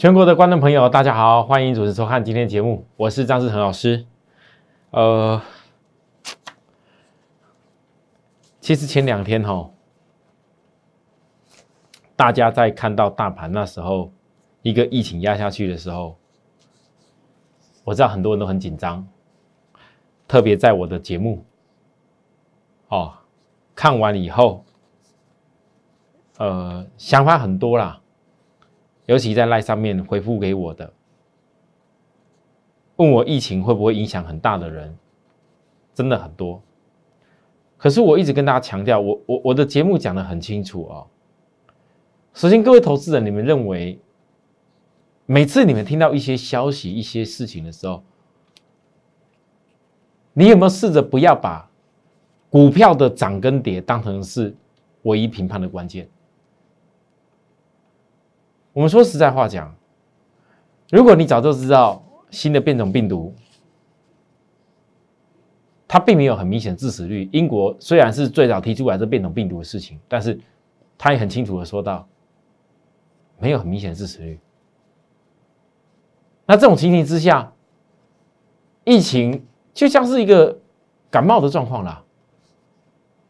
全国的观众朋友，大家好，欢迎准时收看今天节目，我是张志恒老师。呃，其实前两天哈，大家在看到大盘那时候一个疫情压下去的时候，我知道很多人都很紧张，特别在我的节目，哦，看完以后，呃，想法很多啦。尤其在赖上面回复给我的，问我疫情会不会影响很大的人，真的很多。可是我一直跟大家强调，我我我的节目讲的很清楚啊。首先，各位投资人，你们认为每次你们听到一些消息、一些事情的时候，你有没有试着不要把股票的涨跟跌当成是唯一评判的关键？我们说实在话讲，如果你早就知道新的变种病毒，它并没有很明显致死率。英国虽然是最早提出来这变种病毒的事情，但是他也很清楚的说到，没有很明显致死率。那这种情形之下，疫情就像是一个感冒的状况啦。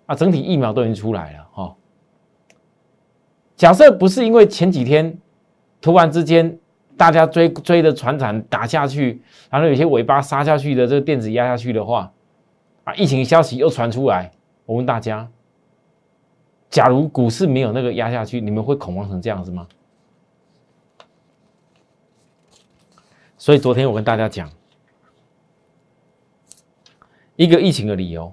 啊，整体疫苗都已经出来了哈。假设不是因为前几天。突然之间，大家追追的船产打下去，然后有些尾巴杀下去的这个电子压下去的话，啊，疫情消息又传出来。我问大家，假如股市没有那个压下去，你们会恐慌成这样子吗？所以昨天我跟大家讲，一个疫情的理由，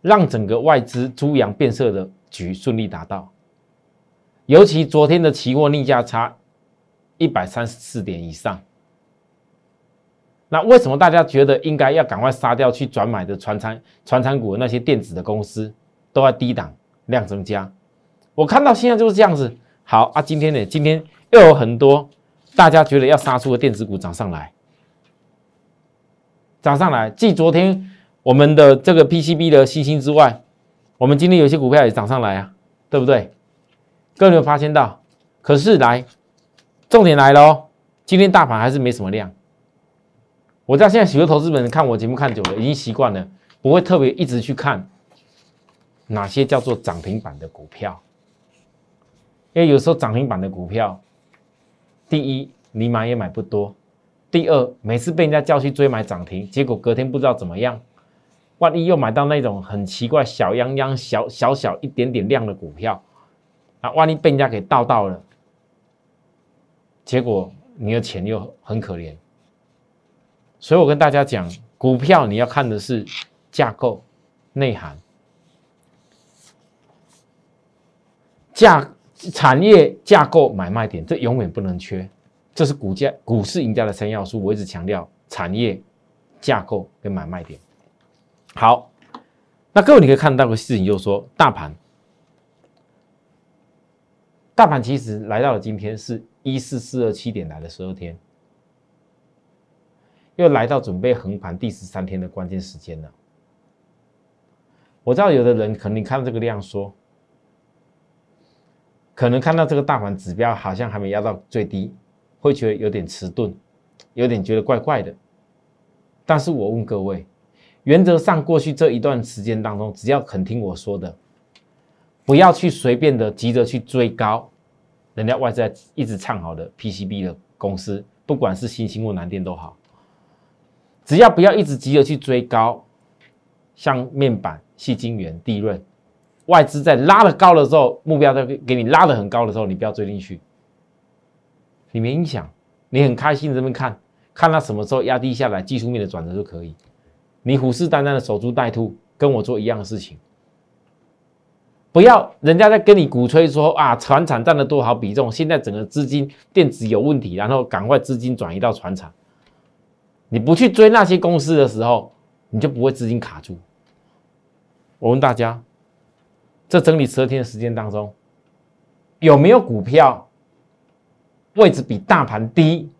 让整个外资猪羊变色的局顺利达到。尤其昨天的期货逆价差一百三十四点以上，那为什么大家觉得应该要赶快杀掉去转买的船产船产股的那些电子的公司都在低档量增加？我看到现在就是这样子。好啊，今天呢，今天又有很多大家觉得要杀出的电子股涨上来，涨上来。继昨天我们的这个 PCB 的新星之外，我们今天有些股票也涨上来啊，对不对？各位有有发现到？可是来，重点来了哦！今天大盘还是没什么量。我知道现在许多投资人看我节目看久了，已经习惯了，不会特别一直去看哪些叫做涨停板的股票。因为有时候涨停板的股票，第一你买也买不多，第二每次被人家叫去追买涨停，结果隔天不知道怎么样，万一又买到那种很奇怪、小泱泱、小小小一点点量的股票。啊，万一被人家给盗到了，结果你的钱又很可怜。所以我跟大家讲，股票你要看的是架构、内涵、价、产业架构、买卖点，这永远不能缺。这是股价、股市赢家的三要素。我一直强调产业架构跟买卖点。好，那各位你可以看到个事情，就是说大盘。大盘其实来到了今天是一四四二七点来的十二天，又来到准备横盘第十三天的关键时间了。我知道有的人可能看到这个量说，可能看到这个大盘指标好像还没压到最低，会觉得有点迟钝，有点觉得怪怪的。但是我问各位，原则上过去这一段时间当中，只要肯听我说的。不要去随便的急着去追高，人家外在一直唱好的 PCB 的公司，不管是新兴或南电都好，只要不要一直急着去追高，像面板、细晶圆、地润，外资在拉的高的时候，目标在给你拉的很高的时候，你不要追进去，你没影响，你很开心这边看，看它什么时候压低下来，技术面的转折就可以，你虎视眈眈的守株待兔，跟我做一样的事情。不要人家在跟你鼓吹说啊，船厂占了多少比重？现在整个资金电子有问题，然后赶快资金转移到船厂。你不去追那些公司的时候，你就不会资金卡住。我问大家，这整理十二天的时间当中，有没有股票位置比大盘低，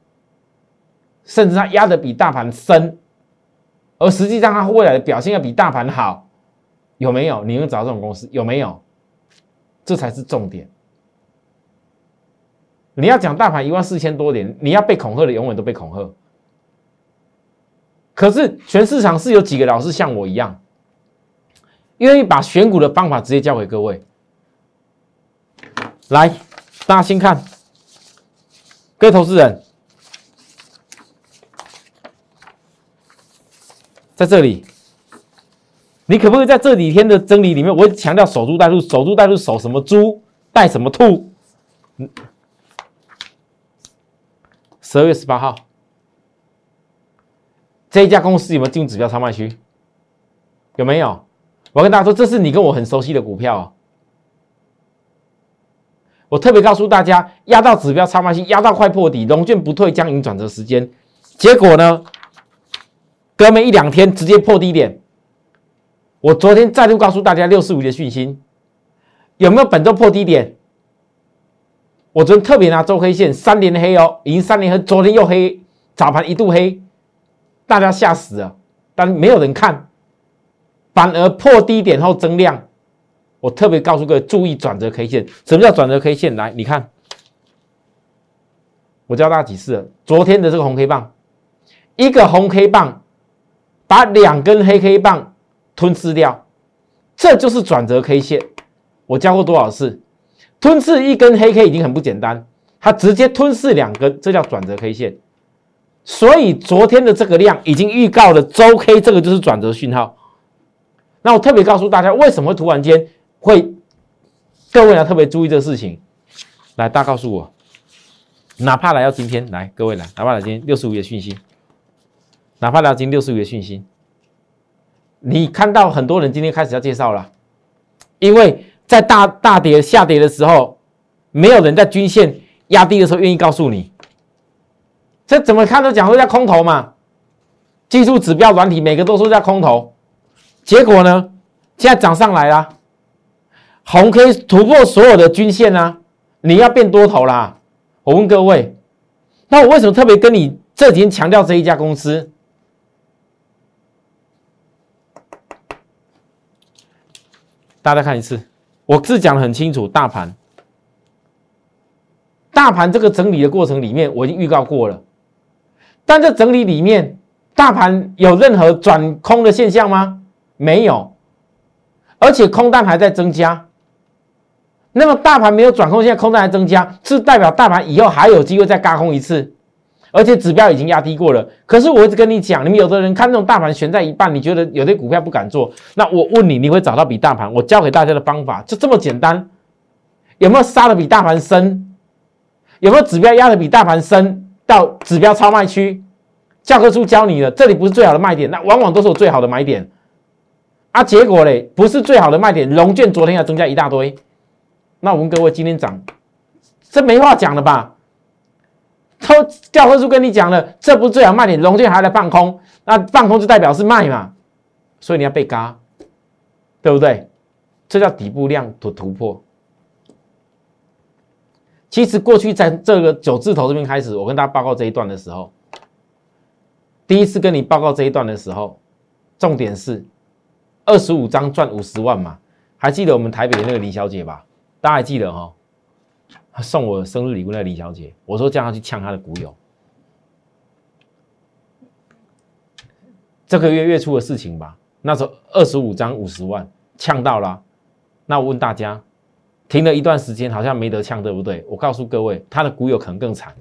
甚至它压的比大盘深，而实际上它未来的表现要比大盘好？有没有？你能找这种公司？有没有？这才是重点。你要讲大盘一万四千多点，你要被恐吓的永远都被恐吓。可是全市场是有几个老师像我一样，愿意把选股的方法直接教给各位。来，大家先看，各位投资人，在这里，你可不可以在这几天的真理里面，我强调守株待兔，守株待兔，守什么猪，带什么兔？十二月十八号，这一家公司有没有进入指标超卖区？有没有？我跟大家说，这是你跟我很熟悉的股票。我特别告诉大家，压到指标超卖区，压到快破底，龙卷不退，将迎转折时间。结果呢，隔没一两天，直接破低点。我昨天再度告诉大家，六四五的讯息有没有本周破低点？我昨天特别拿周黑线三连黑哦，已经三连黑，昨天又黑，早盘一度黑，大家吓死了，但没有人看，反而破低点后增量。我特别告诉各位注意转折 K 线，什么叫转折 K 线？来，你看，我教大家几次了。昨天的这个红 K 棒，一个红 K 棒把两根黑 K 棒吞噬掉，这就是转折 K 线。我教过多少次？吞噬一根黑 K 已经很不简单，它直接吞噬两根，这叫转折 K 线。所以昨天的这个量已经预告了周 K，这个就是转折讯号。那我特别告诉大家，为什么突然间会？各位要特别注意这个事情。来，大家告诉我，哪怕来到今天，来各位来，哪怕来今天六十五页讯息，哪怕来到今天六十五页讯息，你看到很多人今天开始要介绍了，因为。在大大跌下跌的时候，没有人在均线压低的时候愿意告诉你。这怎么看都讲说叫空头嘛，技术指标软体每个都说叫空头，结果呢，现在涨上来啦，红 K 突破所有的均线啊，你要变多头啦。我问各位，那我为什么特别跟你这几天强调这一家公司？大家看一次。我是讲的很清楚，大盘，大盘这个整理的过程里面，我已经预告过了。但这整理里面，大盘有任何转空的现象吗？没有，而且空单还在增加。那么大盘没有转空，现在空单还增加，是代表大盘以后还有机会再嘎空一次。而且指标已经压低过了，可是我一直跟你讲，你们有的人看这种大盘悬在一半，你觉得有的股票不敢做，那我问你，你会找到比大盘？我教给大家的方法就这么简单，有没有杀的比大盘深？有没有指标压的比大盘深到指标超卖区？教科书教你的，这里不是最好的卖点，那往往都是我最好的买点啊。结果嘞，不是最好的卖点，龙卷昨天要增加一大堆，那我们各位，今天涨，这没话讲了吧？都教科书跟你讲了，这不是最好卖点，龙卷还来放空，那放空就代表是卖嘛，所以你要被嘎，对不对？这叫底部量的突破。其实过去在这个九字头这边开始，我跟大家报告这一段的时候，第一次跟你报告这一段的时候，重点是二十五张赚五十万嘛，还记得我们台北的那个李小姐吧？大家还记得哈？送我生日礼物，那李小姐，我说叫她去呛她的股友。这个月月初的事情吧，那时候二十五张五十万，呛到了。那我问大家，停了一段时间，好像没得呛，对不对？我告诉各位，他的股友可能更惨，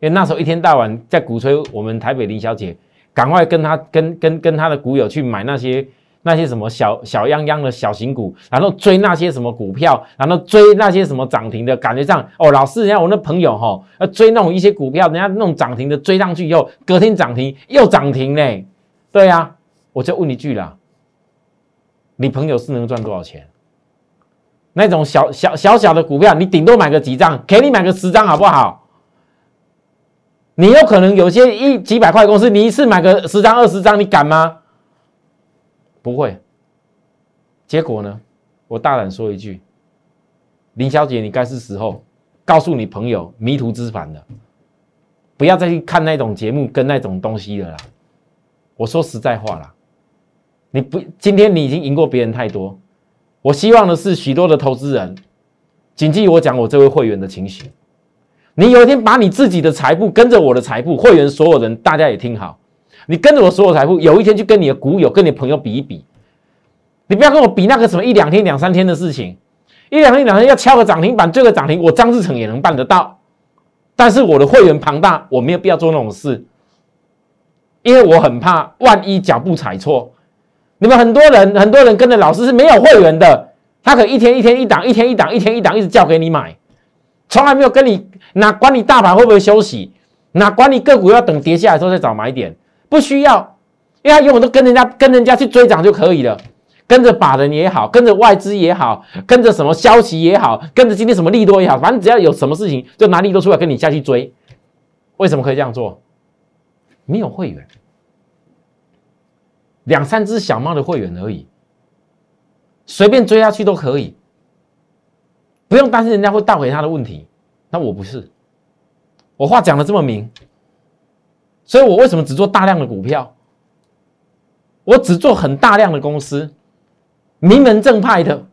因为那时候一天到晚在鼓吹我们台北林小姐，赶快跟他跟跟跟他的股友去买那些。那些什么小小泱泱的小型股，然后追那些什么股票，然后追那些什么涨停的，感觉上哦，老师，人家我那朋友哈，要追那种一些股票，人家那种涨停的追上去以后，隔天涨停又涨停嘞，对呀，我就问一句啦，你朋友是能赚多少钱？那种小小小小的股票，你顶多买个几张，给你买个十张好不好？你有可能有些一几百块公司，你一次买个十张二十张，你敢吗？不会，结果呢？我大胆说一句，林小姐，你该是时候告诉你朋友迷途知返了，不要再去看那种节目跟那种东西了啦。我说实在话啦，你不今天你已经赢过别人太多，我希望的是许多的投资人谨记我讲我这位会员的情形，你有一天把你自己的财富跟着我的财富，会员所有人大家也听好，你跟着我所有财富，有一天去跟你的股友、跟你朋友比一比，你不要跟我比那个什么一两天、两三天的事情，一两天、两天要敲个涨停板、追个涨停，我张志成也能办得到，但是我的会员庞大，我没有必要做那种事，因为我很怕万一脚步踩错。你们很多人，很多人跟着老师是没有会员的，他可一天一天一档，一天一档，一天一档，一直叫给你买，从来没有跟你哪管你大盘会不会休息，哪管你个股要等跌下来之后再找买点，不需要，因为他永远都跟人家跟人家去追涨就可以了，跟着法人也好，跟着外资也好，跟着什么消息也好，跟着今天什么利多也好，反正只要有什么事情就拿利多出来跟你下去追，为什么可以这样做？没有会员。两三只小猫的会员而已，随便追下去都可以，不用担心人家会倒回他的问题。那我不是，我话讲的这么明，所以我为什么只做大量的股票？我只做很大量的公司，名门正派的，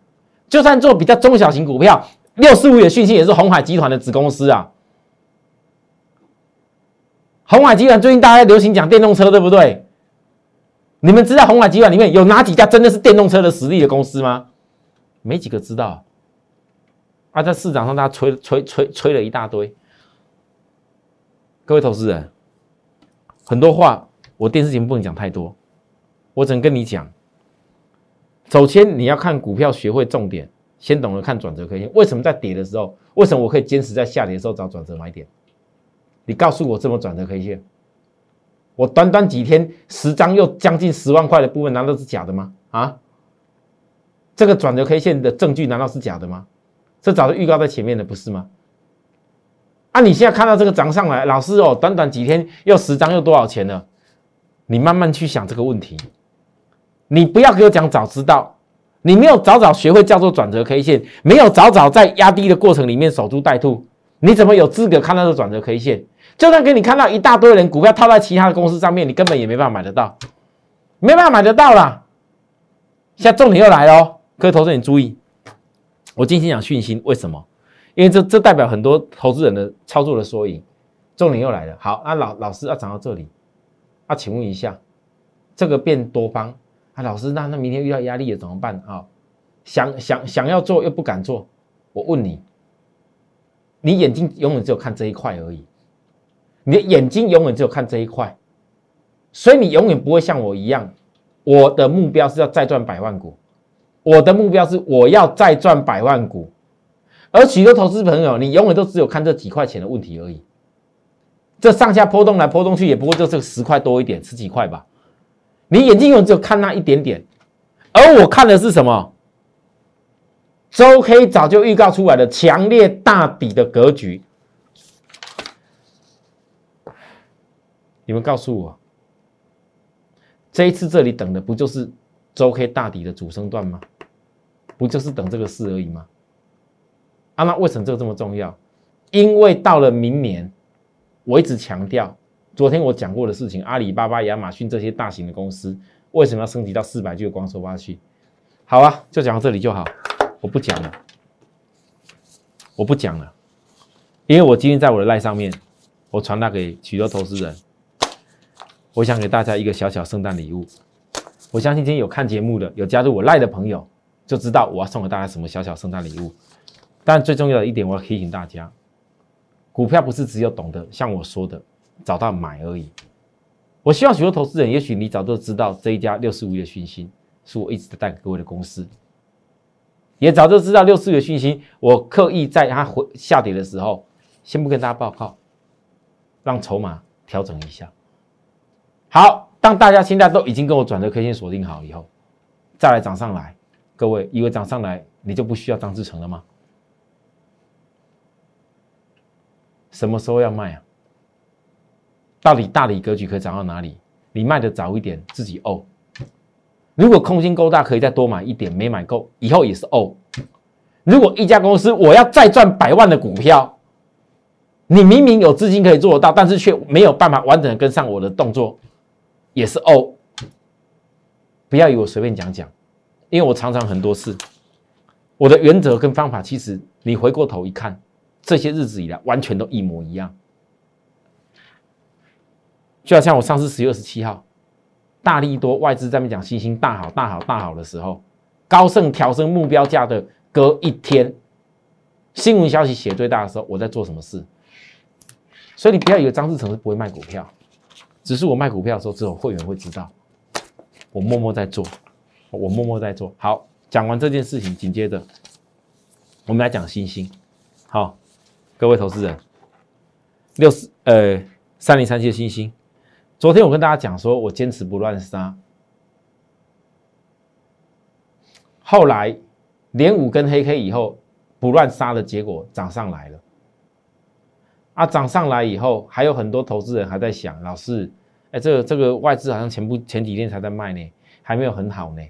就算做比较中小型股票，六四五的讯息也是红海集团的子公司啊。红海集团最近大家流行讲电动车，对不对？你们知道红海集团里面有哪几家真的是电动车的实力的公司吗？没几个知道。啊，在市场上大家吹吹吹吹了一大堆。各位投资人，很多话我电视节目不能讲太多，我只能跟你讲。首先你要看股票，学会重点，先懂得看转折 K 线。为什么在跌的时候，为什么我可以坚持在下跌的时候找转折买点？你告诉我这么转折 K 线。我短短几天十张又将近十万块的部分，难道是假的吗？啊，这个转折 K 线的证据难道是假的吗？这早就预告在前面的，不是吗？啊，你现在看到这个涨上来，老师哦，短短几天又十张又多少钱了？你慢慢去想这个问题，你不要给我讲早知道，你没有早早学会叫做转折 K 线，没有早早在压低的过程里面守株待兔，你怎么有资格看到这转折 K 线？就算给你看到一大堆人股票套在其他的公司上面，你根本也没办法买得到，没办法买得到啦。现在重点又来了，各位投资人注意，我今天讲讯息，为什么？因为这这代表很多投资人的操作的缩影。重点又来了，好，那老老师要涨到这里，啊，请问一下，这个变多方啊，老师，那那明天遇到压力了怎么办啊？想想想要做又不敢做，我问你，你眼睛永远只有看这一块而已。你的眼睛永远只有看这一块，所以你永远不会像我一样。我的目标是要再赚百万股，我的目标是我要再赚百万股。而许多投资朋友，你永远都只有看这几块钱的问题而已。这上下波动来波动去，也不过就这个十块多一点，十几块吧。你眼睛永远只有看那一点点，而我看的是什么？周 K 早就预告出来的强烈大底的格局。你们告诉我，这一次这里等的不就是周 K 大底的主升段吗？不就是等这个事而已吗？啊，那为什么这个这么重要？因为到了明年，我一直强调，昨天我讲过的事情，阿里巴巴、亚马逊这些大型的公司为什么要升级到四百 G 的光收发器？好啊，就讲到这里就好，我不讲了，我不讲了，因为我今天在我的赖上面，我传达给许多投资人。我想给大家一个小小圣诞礼物。我相信今天有看节目的、有加入我赖的朋友，就知道我要送给大家什么小小圣诞礼物。但最重要的一点，我要提醒大家：股票不是只有懂得像我说的找到买而已。我希望许多投资人，也许你早就知道这一家六四五的讯息是我一直在带给各位的公司，也早就知道六四五的讯息，我刻意在它回下跌的时候，先不跟大家报告，让筹码调整一下。好，当大家现在都已经跟我转折 K 线锁定好以后，再来涨上来，各位以为涨上来你就不需要张志成了吗？什么时候要卖啊？到底大理格局可以涨到哪里？你卖的早一点，自己哦。如果空间够大，可以再多买一点，没买够以后也是哦。如果一家公司我要再赚百万的股票，你明明有资金可以做得到，但是却没有办法完整的跟上我的动作。也是哦，不要以为我随便讲讲，因为我常常很多事，我的原则跟方法，其实你回过头一看，这些日子以来完全都一模一样。就好像我上次十月二十七号，大力多外资在那边讲星星大好大好大好的时候，高盛调升目标价的隔一天，新闻消息写最大的时候，我在做什么事？所以你不要以为张志成是不会卖股票，只是我卖股票的时候只有会员会知道，我默默在做，我默默在做好。讲完这件事情，紧接着我们来讲星星。好，各位投资人，六十呃三零三七的星星。昨天我跟大家讲说，我坚持不乱杀。后来连五根黑 K 以后，不乱杀的结果涨上来了。啊，涨上来以后，还有很多投资人还在想，老师，哎，这个这个外资好像前不前几天才在卖呢，还没有很好呢。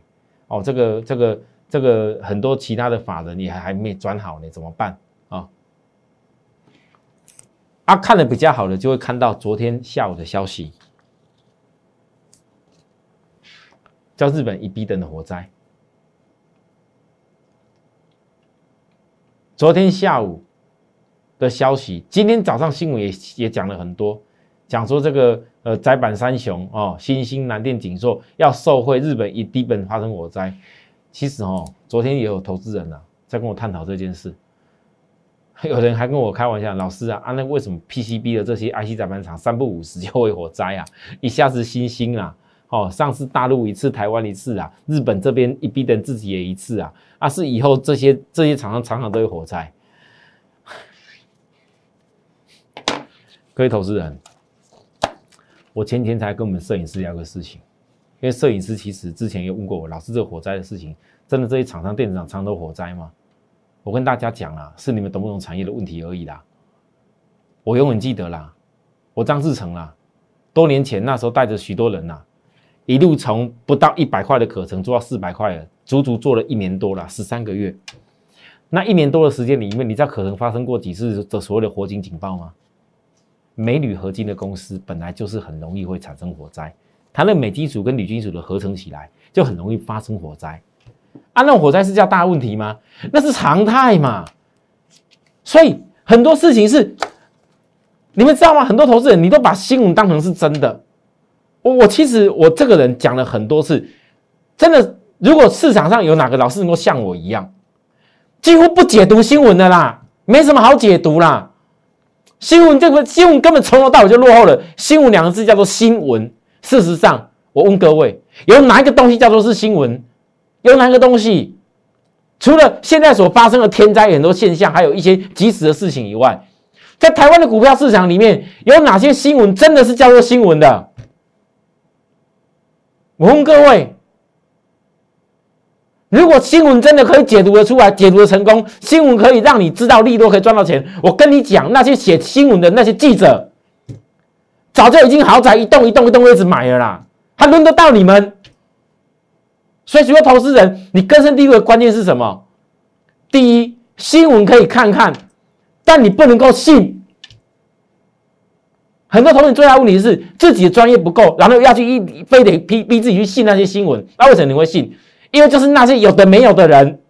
哦，这个这个这个很多其他的法人也还还没转好呢，怎么办？啊，看的比较好的就会看到昨天下午的消息。叫日本一逼等的火灾。昨天下午的消息，今天早上新闻也也讲了很多，讲说这个呃宅板三雄哦，新兴、南电、景硕要受惠日本一低本发生火灾。其实哦，昨天也有投资人呐在跟我探讨这件事，有人还跟我开玩笑，老师啊，啊那为什么 PCB 的这些 IC 载板厂三不五时就会火灾啊？一下子新兴啊！哦，上次大陆一次，台湾一次啊，日本这边一逼等自己也一次啊，啊是以后这些这些厂商常常都有火灾。各位投资人，我前天才跟我们摄影师聊个事情，因为摄影师其实之前也问过我，老师这火灾的事情，真的这些厂商电子厂常都火灾吗？我跟大家讲啊，是你们懂不懂产业的问题而已啦。我永远记得啦，我张志成啦，多年前那时候带着许多人呐。一路从不到一百块的可成做到四百块了，足足做了一年多了，十三个月。那一年多的时间里面，你知道可能发生过几次的所谓的火警警报吗？镁铝合金的公司本来就是很容易会产生火灾，它的镁金属跟铝金属的合成起来就很容易发生火灾。啊，那火灾是叫大问题吗？那是常态嘛。所以很多事情是，你们知道吗？很多投资人你都把新闻当成是真的。我我其实我这个人讲了很多次，真的，如果市场上有哪个老师能够像我一样，几乎不解读新闻的啦，没什么好解读啦。新闻这个新闻根本从头到尾就落后了。新闻两个字叫做新闻。事实上，我问各位，有哪一个东西叫做是新闻？有哪一个东西？除了现在所发生的天灾很多现象，还有一些及时的事情以外，在台湾的股票市场里面，有哪些新闻真的是叫做新闻的？我问各位：如果新闻真的可以解读的出来，解读的成功，新闻可以让你知道利多可以赚到钱，我跟你讲，那些写新闻的那些记者，早就已经豪宅一栋一栋一栋一直买了啦，还轮得到你们？所以，许多投资人，你根深蒂固的关键是什么？第一，新闻可以看看，但你不能够信。很多投资人最大的问题是自己的专业不够，然后要去一非得逼逼自己去信那些新闻。那为什么你会信？因为就是那些有的没有的人，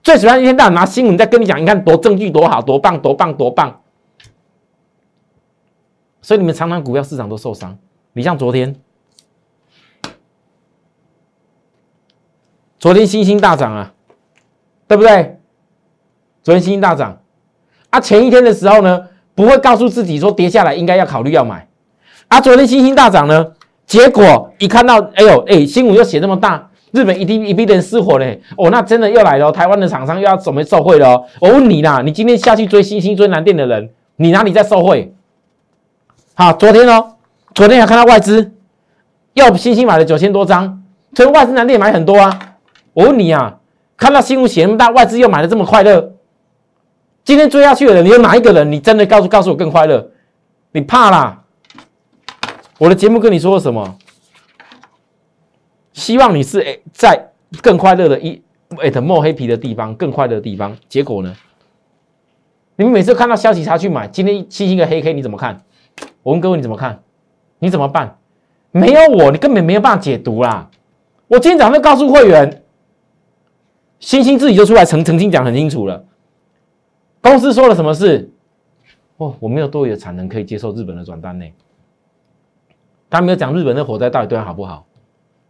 最喜欢一天到晚拿新闻在跟你讲，你看多证据多好，多棒，多棒，多棒。所以你们常常股票市场都受伤。你像昨天，昨天星星大涨啊，对不对？昨天星星大涨啊，前一天的时候呢？不会告诉自己说跌下来应该要考虑要买，啊，昨天星星大涨呢，结果一看到，哎呦，哎，新闻又写那么大，日本一定一批人失火嘞，哦，那真的又来了，台湾的厂商又要准备受贿了。我问你啦，你今天下去追星星追南电的人，你哪里在受贿？好，昨天哦，昨天还看到外资又星星买了九千多张，所以外资南电买很多啊。我问你啊，看到新闻写那么大，外资又买的这么快乐？今天追下去的人，你有哪一个人？你真的告诉告诉我更快乐？你怕啦？我的节目跟你说什么？希望你是诶，在更快乐的一诶的墨黑皮的地方，更快乐的地方。结果呢？你们每次看到消息才去买，今天星星的黑 K 你怎么看？我问各位你怎么看？你怎么办？没有我，你根本没有办法解读啦。我今天早上告诉会员，星星自己就出来曾曾经讲很清楚了。公司说了什么事？哦，我没有多余的产能可以接受日本的转单呢。他没有讲日本的火灾到底对他好不好，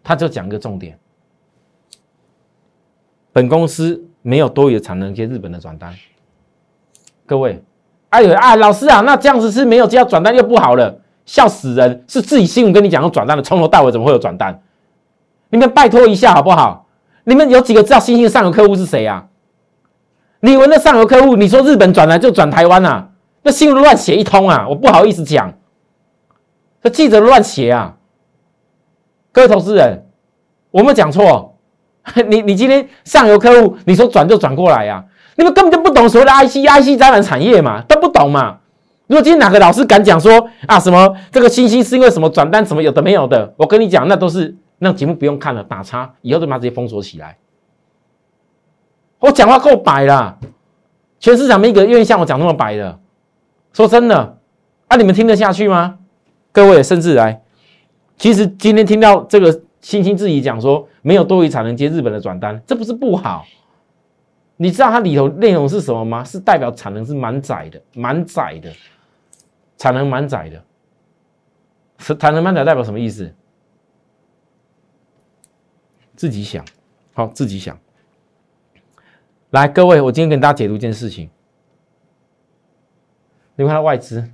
他就讲一个重点：本公司没有多余的产能接日本的转单。各位，哎呦啊，老师啊，那这样子是没有接到转单又不好了，笑死人！是自己新闻跟你讲要转单的，从头到尾怎么会有转单？你们拜托一下好不好？你们有几个知道新兴上游客户是谁啊？你以为那上游客户，你说日本转来就转台湾啊？那新闻乱写一通啊！我不好意思讲，这记者乱写啊！各位投资人，我没有讲错。你你今天上游客户，你说转就转过来呀？你们根本就不懂所谓的 IC IC 载板产业嘛，都不懂嘛。如果今天哪个老师敢讲说啊什么这个星星是因为什么转单什么有的没有的，我跟你讲，那都是那节目不用看了，打叉，以后就把直接封锁起来。我讲话够白了，全市场没一个愿意像我讲那么白的。说真的，啊，你们听得下去吗？各位，甚至来，其实今天听到这个星星自己讲说没有多余产能接日本的转单，这不是不好。你知道它里头内容是什么吗？是代表产能是满载的，满载的，产能满载的，是产能满载代表什么意思？自己想，好，自己想。来，各位，我今天跟大家解读一件事情。你看到外资，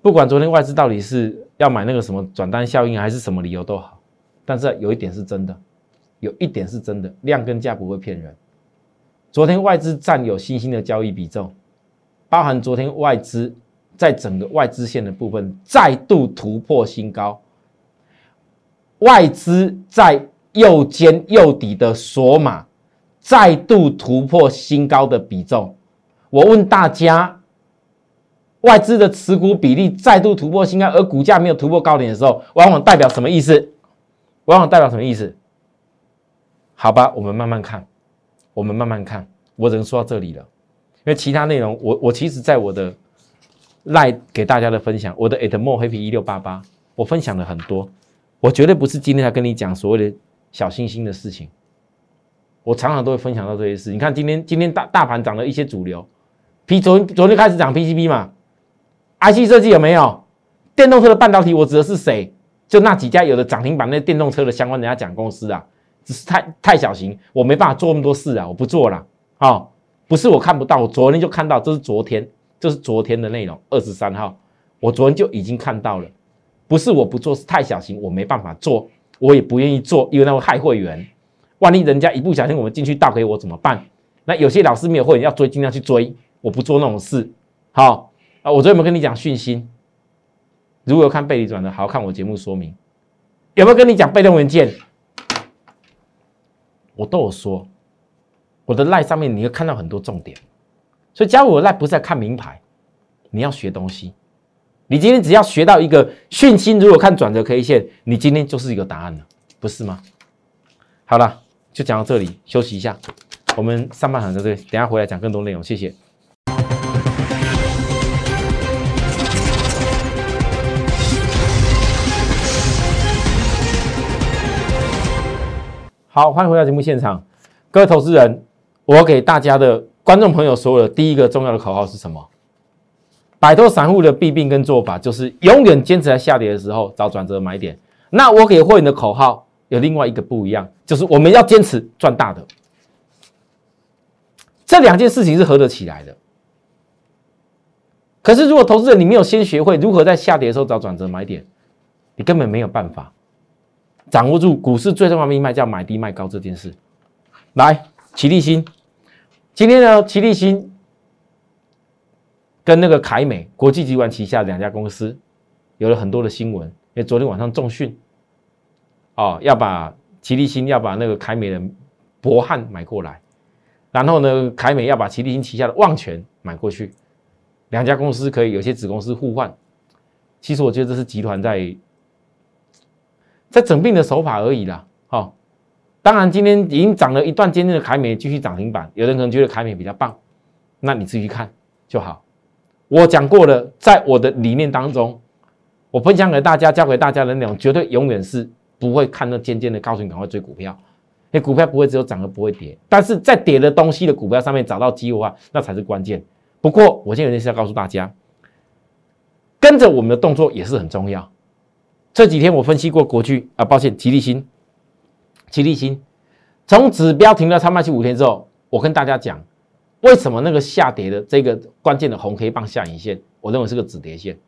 不管昨天外资到底是要买那个什么转单效应，还是什么理由都好，但是有一点是真的，有一点是真的，量跟价不会骗人。昨天外资占有新兴的交易比重，包含昨天外资在整个外资线的部分再度突破新高，外资在右肩右底的索码再度突破新高的比重。我问大家。外资的持股比例再度突破新高，而股价没有突破高点的时候，往往代表什么意思？往往代表什么意思？好吧，我们慢慢看，我们慢慢看。我只能说到这里了，因为其他内容，我我其实在我的赖给大家的分享，我的 at more happy 一六八八，我分享了很多。我绝对不是今天才跟你讲所谓的小星星的事情，我常常都会分享到这些事。你看今天今天大大盘涨了一些主流，P 昨昨天开始涨 PCB 嘛。IC 设计有没有电动车的半导体？我指的是谁？就那几家有的涨停板那电动车的相关人家讲公司啊，只是太太小型，我没办法做那么多事啊，我不做了。好，不是我看不到，我昨天就看到，这是昨天，这是昨天的内容，二十三号，我昨天就已经看到了。不是我不做，是太小心，我没办法做，我也不愿意做，因为那会害会员。万一人家一不小心我们进去倒给我怎么办？那有些老师没有会员要追，尽量去追，我不做那种事。好。啊，我昨天有没有跟你讲讯息？如果有看背离转的，好好看我节目说明。有没有跟你讲被动元件？我都有说。我的赖上面你会看到很多重点，所以加入我的赖不是在看名牌，你要学东西。你今天只要学到一个讯息，如果看转折 K 线，你今天就是一个答案了，不是吗？好了，就讲到这里，休息一下。我们上半场在这里，等下回来讲更多内容，谢谢。好，欢迎回到节目现场，各位投资人，我给大家的观众朋友说的第一个重要的口号是什么？摆脱散户的弊病跟做法，就是永远坚持在下跌的时候找转折买点。那我给会员的口号有另外一个不一样，就是我们要坚持赚大的。这两件事情是合得起来的。可是如果投资人你没有先学会如何在下跌的时候找转折买点，你根本没有办法。掌握住股市最重要的命脉，叫买低卖高这件事。来，齐立新，今天呢，齐立新跟那个凯美国际集团旗下两家公司有了很多的新闻。因为昨天晚上重讯，哦，要把齐立新要把那个凯美的博汉买过来，然后呢，凯美要把齐立新旗下的旺泉买过去，两家公司可以有些子公司互换。其实我觉得这是集团在。在整病的手法而已啦，好，当然今天已经涨了一段坚定的凯美继续涨停板，有人可能觉得凯美比较棒，那你自己看就好。我讲过了，在我的理念当中，我分享给大家、教给大家的内容，绝对永远是不会看那尖尖的，告诉你赶快追股票。那股票不会只有涨而不会跌，但是在跌的东西的股票上面找到机会的话，那才是关键。不过我现在有件事要告诉大家，跟着我们的动作也是很重要。这几天我分析过国巨啊，抱歉，吉利星，吉利星从指标停了超卖期五天之后，我跟大家讲，为什么那个下跌的这个关键的红黑棒下影线，我认为是个止跌线，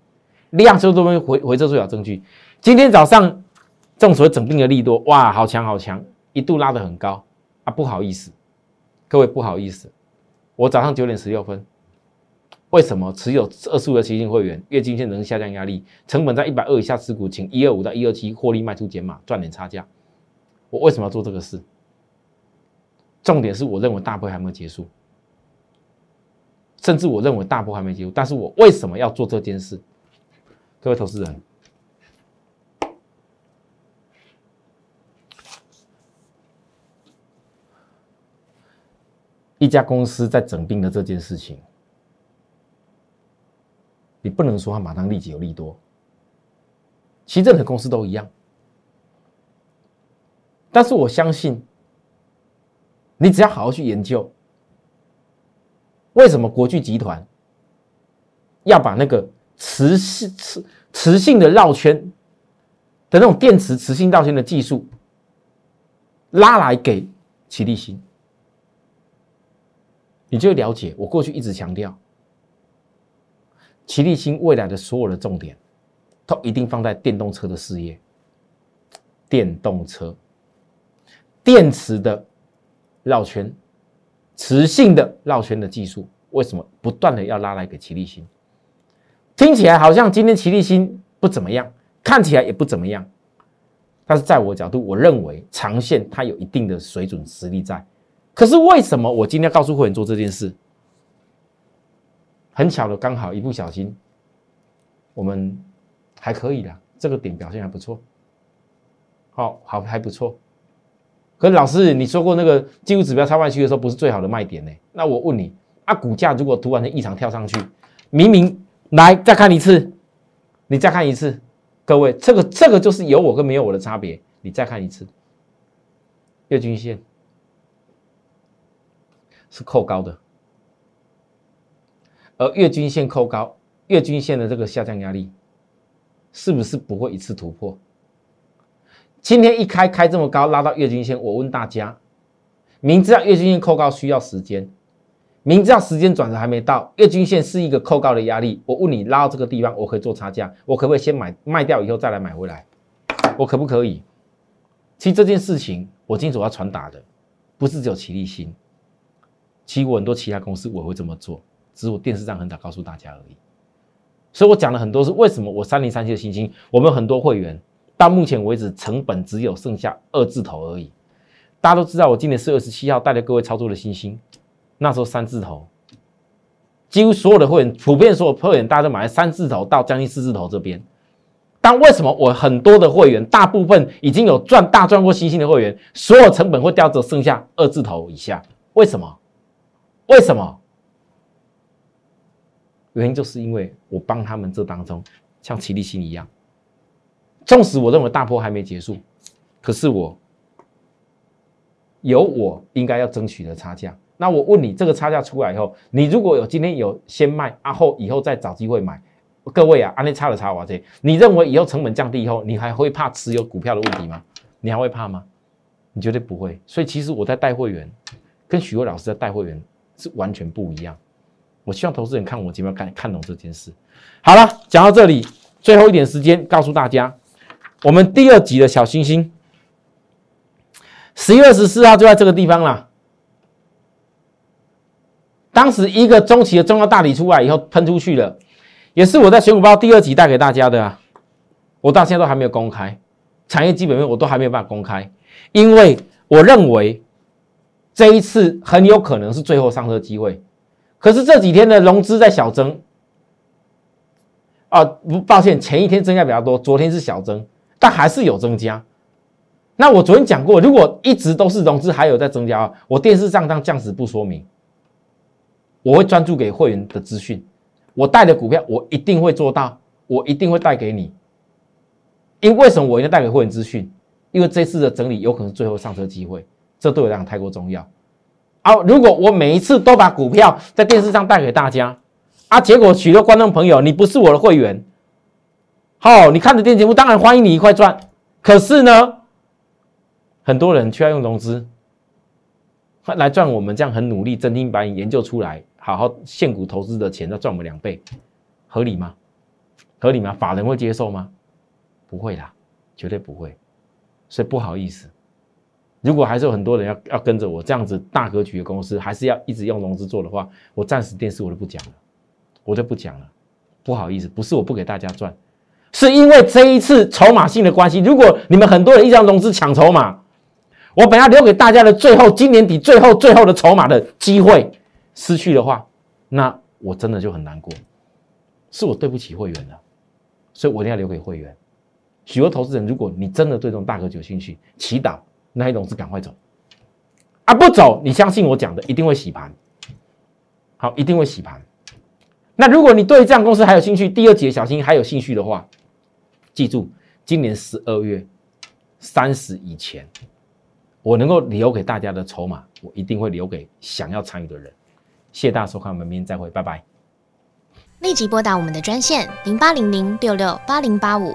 量收都没回回撤最小证据。今天早上众所谓整定的利多，哇，好强好强。一度拉得很高啊，不好意思，各位不好意思，我早上九点十六分，为什么持有二十五的期金会员月均线能下降压力，成本在一百二以下持股，请一二五到一二七获利卖出减码赚点差价。我为什么要做这个事？重点是我认为大会还没有结束，甚至我认为大波还没结束，但是我为什么要做这件事？各位投资人。一家公司在整病的这件事情，你不能说它马上立即有利多。其实任何公司都一样，但是我相信，你只要好好去研究，为什么国巨集团要把那个磁性磁磁性的绕圈的那种电池磁性绕圈的技术拉来给齐立新。你就了解，我过去一直强调，齐立新未来的所有的重点，都一定放在电动车的事业。电动车电池的绕圈、磁性的绕圈的技术，为什么不断的要拉来给齐立新？听起来好像今天齐立新不怎么样，看起来也不怎么样，但是在我角度，我认为长线它有一定的水准实力在。可是为什么我今天告诉会员做这件事？很巧的，刚好一不小心，我们还可以的，这个点表现还不错，好好还不错。可是老师，你说过那个技术指标超卖区的时候不是最好的卖点呢？那我问你，啊，股价如果突然的异常跳上去，明明来再看一次，你再看一次，各位，这个这个就是有我跟没有我的差别。你再看一次，月均线。是扣高的，而月均线扣高，月均线的这个下降压力，是不是不会一次突破？今天一开开这么高，拉到月均线，我问大家，明知道月均线扣高需要时间，明知道时间转折还没到，月均线是一个扣高的压力，我问你拉到这个地方，我可以做差价，我可不可以先买卖掉以后再来买回来？我可不可以？其实这件事情，我今天主要传达的，不是只有齐立新。其实我很多其他公司我会这么做，只是我电视上很早告诉大家而已。所以我讲了很多是为什么我三零三七的星星，我们很多会员到目前为止成本只有剩下二字头而已。大家都知道我今年四月二十七号带着各位操作的星星，那时候三字头，几乎所有的会员普遍所有会员大家都买三字头到将近四字头这边。但为什么我很多的会员大部分已经有赚大赚过星星的会员，所有成本会掉到剩下二字头以下？为什么？为什么？原因就是因为我帮他们这当中，像齐立新一样，纵使我认为大波还没结束，可是我有我应该要争取的差价。那我问你，这个差价出来以后，你如果有今天有先卖，然后以后再找机会买，各位啊，安利差了差我这，你认为以后成本降低以后，你还会怕持有股票的问题吗？你还会怕吗？你绝对不会。所以其实我在带会员，跟许巍老师在带会员。是完全不一样。我希望投资人看我节目看看懂这件事。好了，讲到这里，最后一点时间告诉大家，我们第二集的小星星，十月二十四号就在这个地方了。当时一个中期的重要大礼出来以后喷出去了，也是我在选股包第二集带给大家的啊。我到现在都还没有公开产业基本面，我都还没有办法公开，因为我认为。这一次很有可能是最后上车机会，可是这几天的融资在小增，啊，不，抱歉，前一天增加比较多，昨天是小增，但还是有增加。那我昨天讲过，如果一直都是融资还有在增加，我电视上当降时不说明，我会专注给会员的资讯，我带的股票我一定会做到，我一定会带给你。因为什么我一定带给会员资讯？因为这次的整理有可能是最后上车机会。这对我来讲太过重要。啊，如果我每一次都把股票在电视上带给大家，啊，结果许多观众朋友你不是我的会员，好，你看着电节目，当然欢迎你一块赚。可是呢，很多人却要用融资来赚我们这样很努力、真金白银研究出来、好好现股投资的钱，要赚我们两倍，合理吗？合理吗？法人会接受吗？不会啦，绝对不会。所以不好意思。如果还是有很多人要要跟着我这样子大格局的公司，还是要一直用融资做的话，我暂时电视我都不讲了，我就不讲了。不好意思，不是我不给大家赚，是因为这一次筹码性的关系。如果你们很多人一张融资抢筹码，我本来留给大家的最后今年底最后最后的筹码的机会失去的话，那我真的就很难过，是我对不起会员了，所以我一定要留给会员。许多投资人，如果你真的对这种大格局有兴趣，祈祷。那一种是赶快走，啊不走，你相信我讲的一定会洗盘，好，一定会洗盘。那如果你对这样公司还有兴趣，第二节小心还有兴趣的话，记住，今年十二月三十以前，我能够留给大家的筹码，我一定会留给想要参与的人。谢谢大家收看，我们明天再会，拜拜。立即拨打我们的专线零八零零六六八零八五。